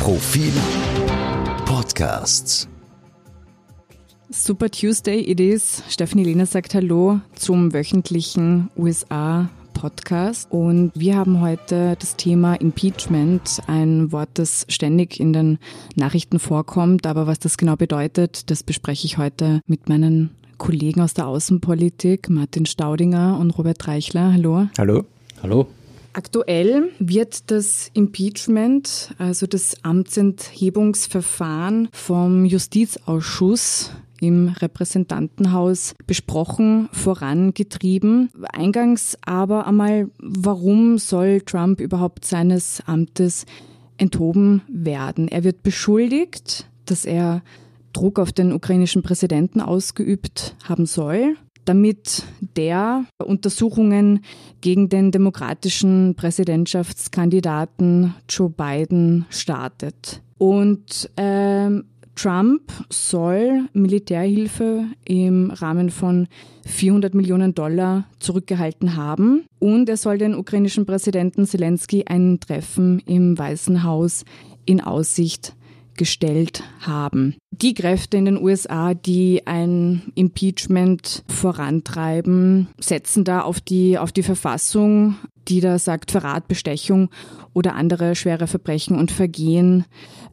Profil Podcasts. Super Tuesday it is. Stephanie Lehner sagt Hallo zum wöchentlichen USA Podcast und wir haben heute das Thema Impeachment, ein Wort, das ständig in den Nachrichten vorkommt, aber was das genau bedeutet, das bespreche ich heute mit meinen Kollegen aus der Außenpolitik, Martin Staudinger und Robert Reichler. Hallo. Hallo. Hallo. Aktuell wird das Impeachment, also das Amtsenthebungsverfahren vom Justizausschuss im Repräsentantenhaus besprochen, vorangetrieben. Eingangs aber einmal, warum soll Trump überhaupt seines Amtes enthoben werden? Er wird beschuldigt, dass er Druck auf den ukrainischen Präsidenten ausgeübt haben soll damit der Untersuchungen gegen den demokratischen Präsidentschaftskandidaten Joe Biden startet. Und ähm, Trump soll Militärhilfe im Rahmen von 400 Millionen Dollar zurückgehalten haben und er soll den ukrainischen Präsidenten Zelensky ein Treffen im Weißen Haus in Aussicht gestellt haben. Die Kräfte in den USA, die ein Impeachment vorantreiben, setzen da auf die, auf die Verfassung, die da sagt, Verrat, Bestechung oder andere schwere Verbrechen und Vergehen.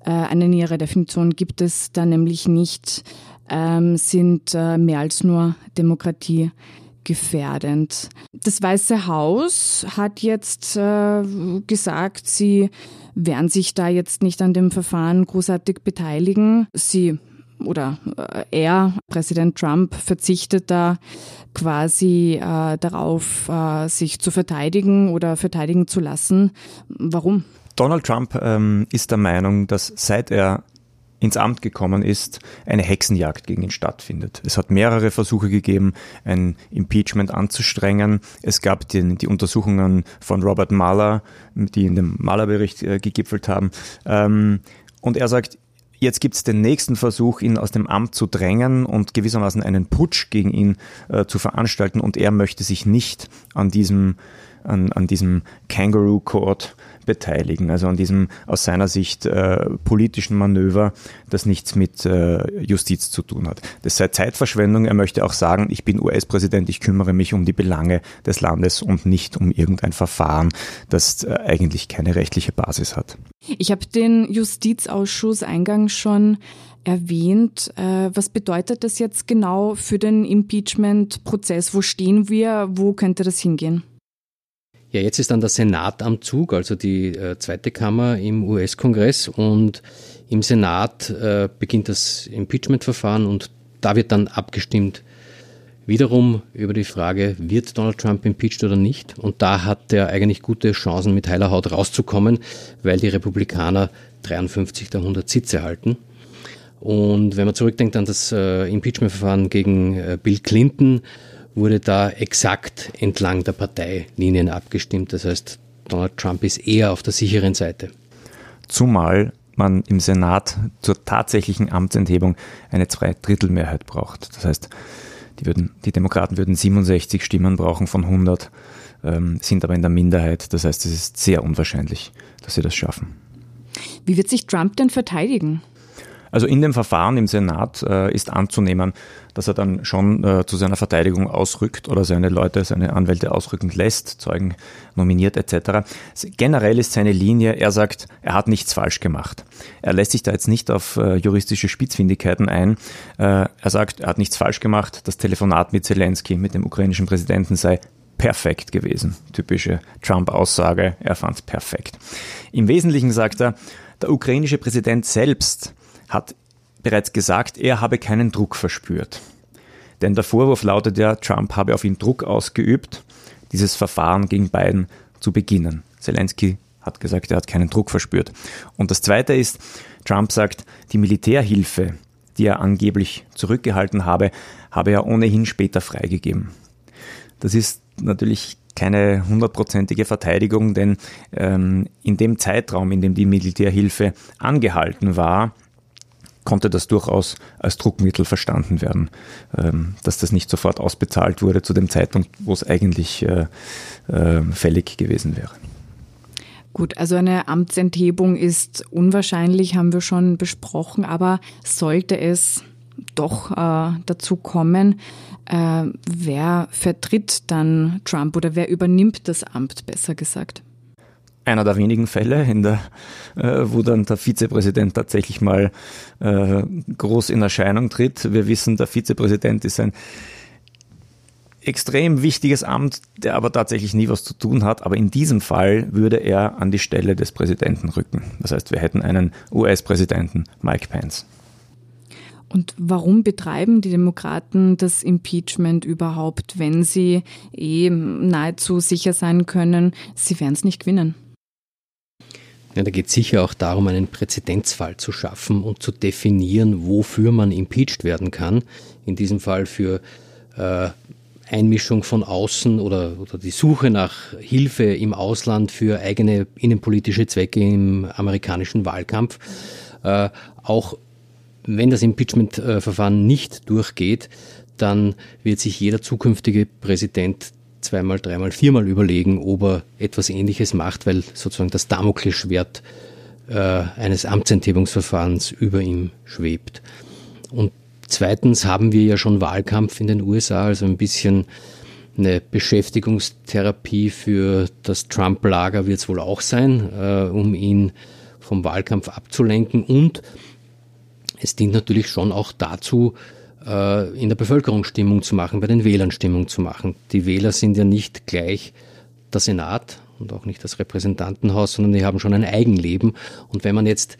Äh, eine nähere Definition gibt es da nämlich nicht, ähm, sind äh, mehr als nur Demokratie gefährdend. Das Weiße Haus hat jetzt äh, gesagt, sie werden sich da jetzt nicht an dem Verfahren großartig beteiligen. Sie oder äh, er, Präsident Trump, verzichtet da quasi äh, darauf, äh, sich zu verteidigen oder verteidigen zu lassen. Warum? Donald Trump ähm, ist der Meinung, dass seit er ins Amt gekommen ist, eine Hexenjagd gegen ihn stattfindet. Es hat mehrere Versuche gegeben, ein Impeachment anzustrengen. Es gab die, die Untersuchungen von Robert Mueller, die in dem Mueller-Bericht äh, gegipfelt haben. Ähm, und er sagt, Jetzt gibt es den nächsten Versuch, ihn aus dem Amt zu drängen und gewissermaßen einen Putsch gegen ihn äh, zu veranstalten. Und er möchte sich nicht an diesem, an, an diesem Kangaroo Court beteiligen, also an diesem aus seiner Sicht äh, politischen Manöver, das nichts mit äh, Justiz zu tun hat. Das sei Zeitverschwendung. Er möchte auch sagen, ich bin US-Präsident, ich kümmere mich um die Belange des Landes und nicht um irgendein Verfahren, das äh, eigentlich keine rechtliche Basis hat. Ich habe den Justizausschuss eingangs schon erwähnt. Äh, was bedeutet das jetzt genau für den Impeachment-Prozess? Wo stehen wir? Wo könnte das hingehen? Ja, jetzt ist dann der Senat am Zug, also die äh, zweite Kammer im US-Kongress und im Senat äh, beginnt das Impeachment-Verfahren und da wird dann abgestimmt wiederum über die Frage, wird Donald Trump impeached oder nicht? Und da hat er eigentlich gute Chancen, mit heiler Haut rauszukommen, weil die Republikaner 53 der 100 Sitze halten. Und wenn man zurückdenkt an das äh, Impeachment-Verfahren gegen äh, Bill Clinton, wurde da exakt entlang der Parteilinien abgestimmt. Das heißt, Donald Trump ist eher auf der sicheren Seite. Zumal man im Senat zur tatsächlichen Amtsenthebung eine Zweidrittelmehrheit braucht. Das heißt, die, würden, die Demokraten würden 67 Stimmen brauchen von 100, ähm, sind aber in der Minderheit. Das heißt, es ist sehr unwahrscheinlich, dass sie das schaffen. Wie wird sich Trump denn verteidigen? Also in dem Verfahren im Senat äh, ist anzunehmen, dass er dann schon äh, zu seiner Verteidigung ausrückt oder seine Leute, seine Anwälte ausrücken lässt, Zeugen nominiert etc. Generell ist seine Linie, er sagt, er hat nichts falsch gemacht. Er lässt sich da jetzt nicht auf äh, juristische Spitzfindigkeiten ein. Äh, er sagt, er hat nichts falsch gemacht. Das Telefonat mit Zelensky, mit dem ukrainischen Präsidenten sei perfekt gewesen. Typische Trump-Aussage, er fand es perfekt. Im Wesentlichen sagt er, der ukrainische Präsident selbst hat bereits gesagt, er habe keinen Druck verspürt. Denn der Vorwurf lautet ja, Trump habe auf ihn Druck ausgeübt, dieses Verfahren gegen Biden zu beginnen. Zelensky hat gesagt, er hat keinen Druck verspürt. Und das Zweite ist, Trump sagt, die Militärhilfe, die er angeblich zurückgehalten habe, habe er ohnehin später freigegeben. Das ist natürlich keine hundertprozentige Verteidigung, denn ähm, in dem Zeitraum, in dem die Militärhilfe angehalten war, konnte das durchaus als Druckmittel verstanden werden, ähm, dass das nicht sofort ausbezahlt wurde zu dem Zeitpunkt, wo es eigentlich äh, äh, fällig gewesen wäre. Gut, also eine Amtsenthebung ist unwahrscheinlich, haben wir schon besprochen, aber sollte es doch äh, dazu kommen, äh, wer vertritt dann Trump oder wer übernimmt das Amt, besser gesagt? Einer der wenigen Fälle, in der, äh, wo dann der Vizepräsident tatsächlich mal äh, groß in Erscheinung tritt. Wir wissen, der Vizepräsident ist ein extrem wichtiges Amt, der aber tatsächlich nie was zu tun hat. Aber in diesem Fall würde er an die Stelle des Präsidenten rücken. Das heißt, wir hätten einen US-Präsidenten, Mike Pence. Und warum betreiben die Demokraten das Impeachment überhaupt, wenn sie eh nahezu sicher sein können, sie werden es nicht gewinnen? Ja, da geht es sicher auch darum, einen Präzedenzfall zu schaffen und zu definieren, wofür man impeached werden kann. In diesem Fall für äh, Einmischung von außen oder, oder die Suche nach Hilfe im Ausland für eigene innenpolitische Zwecke im amerikanischen Wahlkampf. Äh, auch wenn das Impeachment-Verfahren nicht durchgeht, dann wird sich jeder zukünftige Präsident zweimal, dreimal, viermal überlegen, ob er etwas Ähnliches macht, weil sozusagen das Damoklesschwert äh, eines Amtsenthebungsverfahrens über ihm schwebt. Und Zweitens haben wir ja schon Wahlkampf in den USA, also ein bisschen eine Beschäftigungstherapie für das Trump-Lager wird es wohl auch sein, äh, um ihn vom Wahlkampf abzulenken. Und es dient natürlich schon auch dazu, in der Bevölkerung Stimmung zu machen, bei den Wählern Stimmung zu machen. Die Wähler sind ja nicht gleich der Senat und auch nicht das Repräsentantenhaus, sondern die haben schon ein Eigenleben. Und wenn man jetzt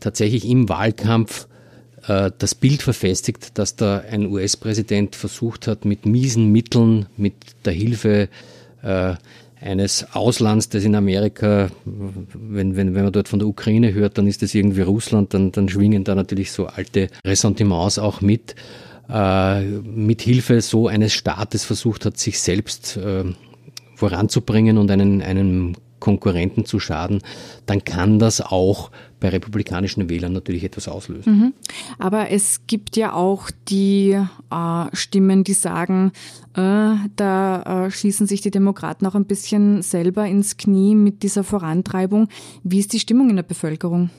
tatsächlich im Wahlkampf äh, das Bild verfestigt, dass da ein US-Präsident versucht hat, mit miesen Mitteln, mit der Hilfe äh, eines Auslands, das in Amerika, wenn, wenn, wenn man dort von der Ukraine hört, dann ist das irgendwie Russland, dann, dann schwingen da natürlich so alte Ressentiments auch mit, äh, mit Hilfe so eines Staates versucht hat, sich selbst äh, voranzubringen und einen, einen Konkurrenten zu schaden, dann kann das auch bei republikanischen Wählern natürlich etwas auslösen. Mhm. Aber es gibt ja auch die äh, Stimmen, die sagen, äh, da äh, schießen sich die Demokraten auch ein bisschen selber ins Knie mit dieser Vorantreibung. Wie ist die Stimmung in der Bevölkerung?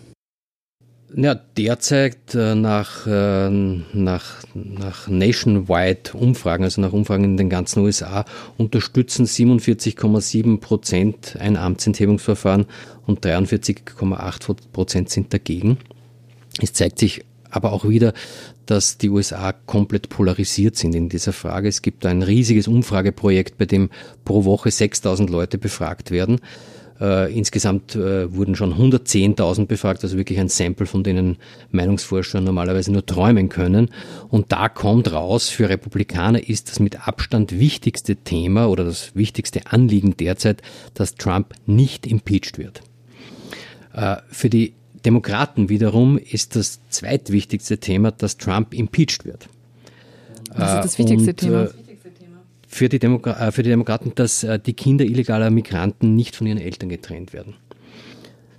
Ja, derzeit äh, nach, äh, nach, nach nationwide Umfragen, also nach Umfragen in den ganzen USA, unterstützen 47,7 Prozent ein Amtsenthebungsverfahren und 43,8 Prozent sind dagegen. Es zeigt sich aber auch wieder, dass die USA komplett polarisiert sind in dieser Frage. Es gibt ein riesiges Umfrageprojekt, bei dem pro Woche 6000 Leute befragt werden. Äh, insgesamt äh, wurden schon 110.000 befragt, also wirklich ein Sample, von denen Meinungsforscher normalerweise nur träumen können. Und da kommt raus, für Republikaner ist das mit Abstand wichtigste Thema oder das wichtigste Anliegen derzeit, dass Trump nicht impeached wird. Äh, für die Demokraten wiederum ist das zweitwichtigste Thema, dass Trump impeached wird. Was ist das wichtigste und, Thema? Für die, Demokra äh, für die Demokraten, dass äh, die Kinder illegaler Migranten nicht von ihren Eltern getrennt werden.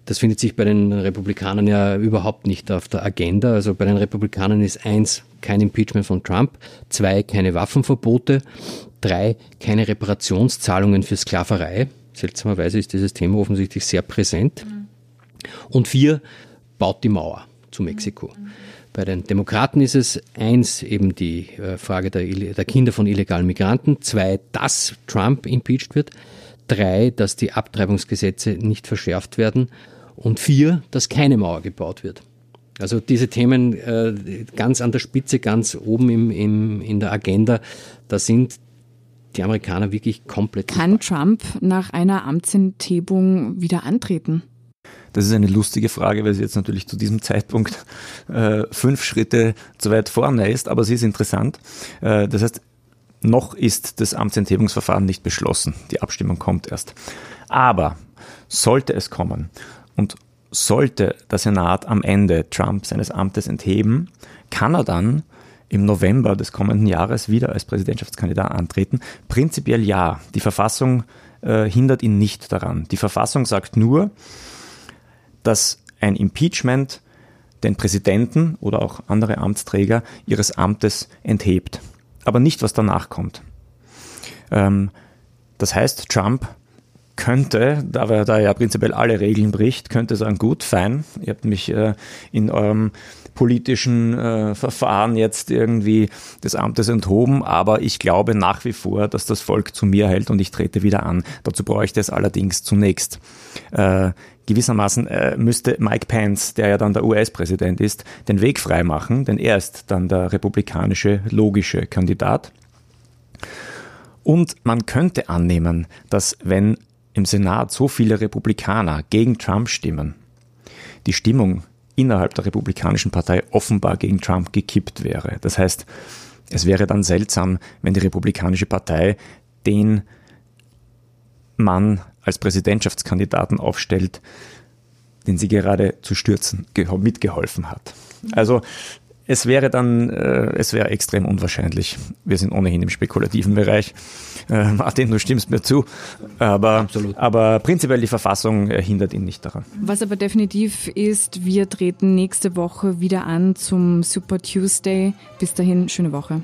Das findet sich bei den Republikanern ja überhaupt nicht auf der Agenda. Also bei den Republikanern ist eins, kein Impeachment von Trump, zwei, keine Waffenverbote, drei, keine Reparationszahlungen für Sklaverei. Seltsamerweise ist dieses Thema offensichtlich sehr präsent. Mhm. Und vier, baut die Mauer zu Mexiko. Bei den Demokraten ist es eins eben die äh, Frage der, der Kinder von illegalen Migranten, zwei, dass Trump impeached wird, drei, dass die Abtreibungsgesetze nicht verschärft werden und vier, dass keine Mauer gebaut wird. Also diese Themen äh, ganz an der Spitze, ganz oben im, im, in der Agenda, da sind die Amerikaner wirklich komplett. Kann Trump nach einer Amtsenthebung wieder antreten? Das ist eine lustige Frage, weil sie jetzt natürlich zu diesem Zeitpunkt äh, fünf Schritte zu weit vorne ist, aber sie ist interessant. Äh, das heißt, noch ist das Amtsenthebungsverfahren nicht beschlossen. Die Abstimmung kommt erst. Aber sollte es kommen und sollte der Senat am Ende Trump seines Amtes entheben, kann er dann im November des kommenden Jahres wieder als Präsidentschaftskandidat antreten? Prinzipiell ja. Die Verfassung äh, hindert ihn nicht daran. Die Verfassung sagt nur, dass ein Impeachment den Präsidenten oder auch andere Amtsträger ihres Amtes enthebt. Aber nicht, was danach kommt. Ähm, das heißt, Trump könnte, da er da ja prinzipiell alle Regeln bricht, könnte sagen, gut, fein, ihr habt mich äh, in eurem politischen äh, Verfahren jetzt irgendwie des Amtes enthoben, aber ich glaube nach wie vor, dass das Volk zu mir hält und ich trete wieder an. Dazu bräuchte es allerdings zunächst äh, gewissermaßen äh, müsste Mike Pence, der ja dann der US-Präsident ist, den Weg freimachen, denn er ist dann der republikanische logische Kandidat. Und man könnte annehmen, dass wenn im Senat so viele Republikaner gegen Trump stimmen, die Stimmung innerhalb der Republikanischen Partei offenbar gegen Trump gekippt wäre. Das heißt, es wäre dann seltsam, wenn die Republikanische Partei den Mann als Präsidentschaftskandidaten aufstellt, den sie gerade zu stürzen mitgeholfen hat. Also es wäre dann, äh, es wäre extrem unwahrscheinlich. Wir sind ohnehin im spekulativen Bereich. Äh, Martin, du stimmst mir zu. Aber, Absolut. aber prinzipiell die Verfassung hindert ihn nicht daran. Was aber definitiv ist, wir treten nächste Woche wieder an zum Super Tuesday. Bis dahin, schöne Woche.